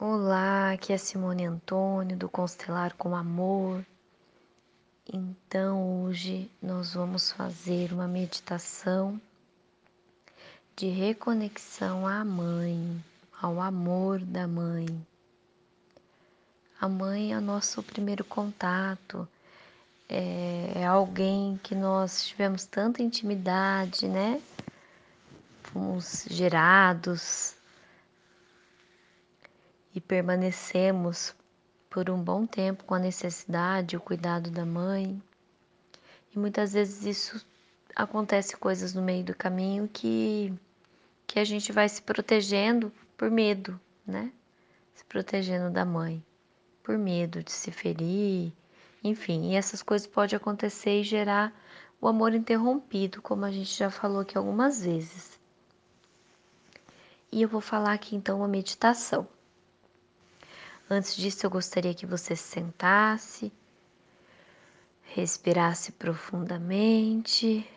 Olá, aqui é Simone Antônio do Constelar com Amor. Então, hoje nós vamos fazer uma meditação de reconexão à mãe, ao amor da mãe. A mãe é o nosso primeiro contato, é, é alguém que nós tivemos tanta intimidade, né? Fomos gerados e permanecemos por um bom tempo com a necessidade, o cuidado da mãe. E muitas vezes isso acontece coisas no meio do caminho que que a gente vai se protegendo por medo, né? Se protegendo da mãe, por medo de se ferir, enfim, e essas coisas podem acontecer e gerar o amor interrompido, como a gente já falou aqui algumas vezes. E eu vou falar aqui então uma meditação. Antes disso, eu gostaria que você se sentasse, respirasse profundamente,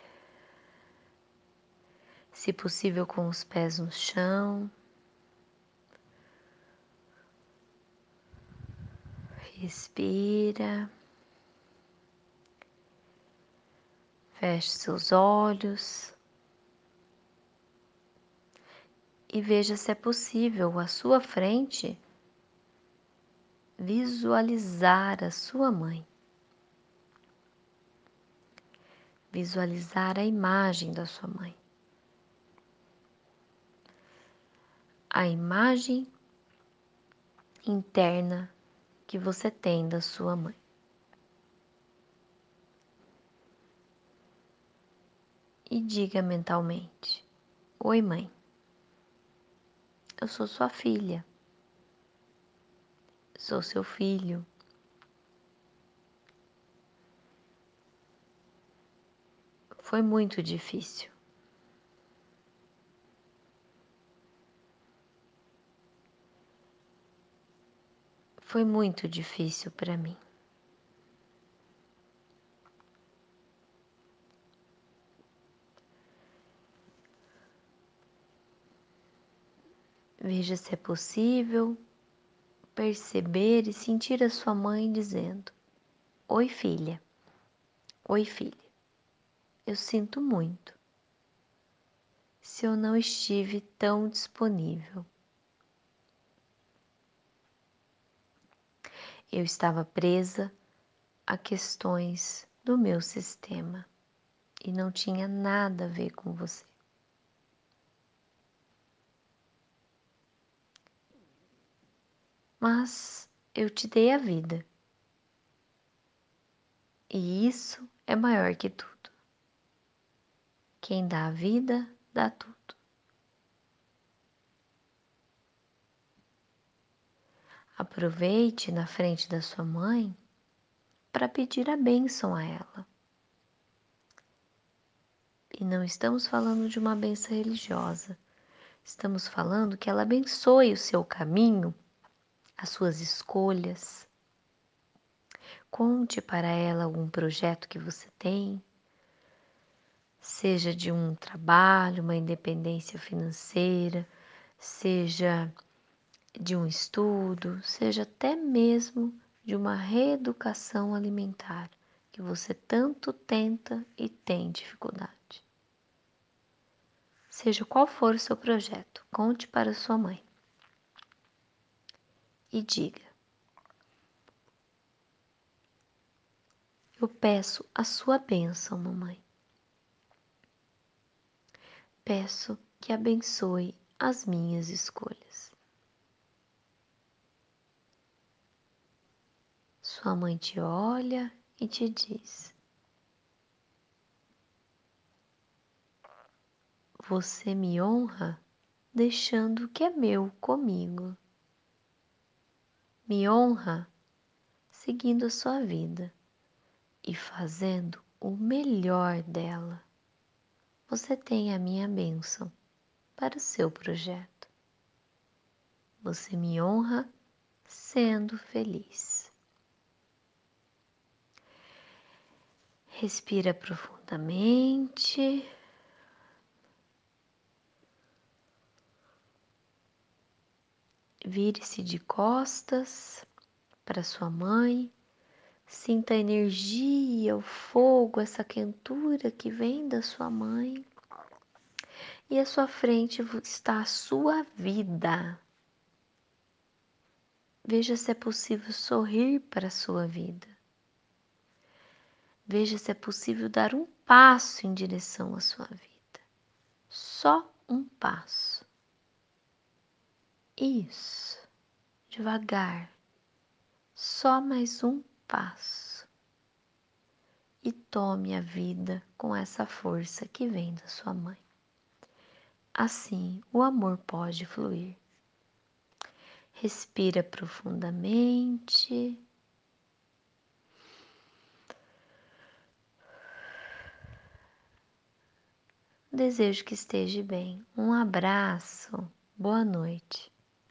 se possível com os pés no chão. Respira. Feche seus olhos e veja se é possível à sua frente visualizar a sua mãe, visualizar a imagem da sua mãe, a imagem interna que você tem da sua mãe. E diga mentalmente: Oi, mãe, eu sou sua filha sou seu filho. Foi muito difícil. Foi muito difícil para mim. Veja se é possível perceber e sentir a sua mãe dizendo: Oi, filha. Oi, filha. Eu sinto muito se eu não estive tão disponível. Eu estava presa a questões do meu sistema e não tinha nada a ver com você. Mas eu te dei a vida. E isso é maior que tudo. Quem dá a vida, dá tudo. Aproveite na frente da sua mãe para pedir a bênção a ela. E não estamos falando de uma benção religiosa. Estamos falando que ela abençoe o seu caminho as suas escolhas. Conte para ela algum projeto que você tem, seja de um trabalho, uma independência financeira, seja de um estudo, seja até mesmo de uma reeducação alimentar que você tanto tenta e tem dificuldade. Seja qual for o seu projeto, conte para sua mãe e diga: Eu peço a sua bênção, mamãe. Peço que abençoe as minhas escolhas. Sua mãe te olha e te diz: Você me honra deixando o que é meu comigo me honra seguindo a sua vida e fazendo o melhor dela. Você tem a minha bênção para o seu projeto. Você me honra sendo feliz. Respira profundamente. Vire-se de costas para sua mãe, sinta a energia, o fogo, essa quentura que vem da sua mãe. E à sua frente está a sua vida. Veja se é possível sorrir para a sua vida. Veja se é possível dar um passo em direção à sua vida. Só um passo. Isso. Devagar. Só mais um passo. E tome a vida com essa força que vem da sua mãe. Assim, o amor pode fluir. Respira profundamente. Desejo que esteja bem. Um abraço. Boa noite.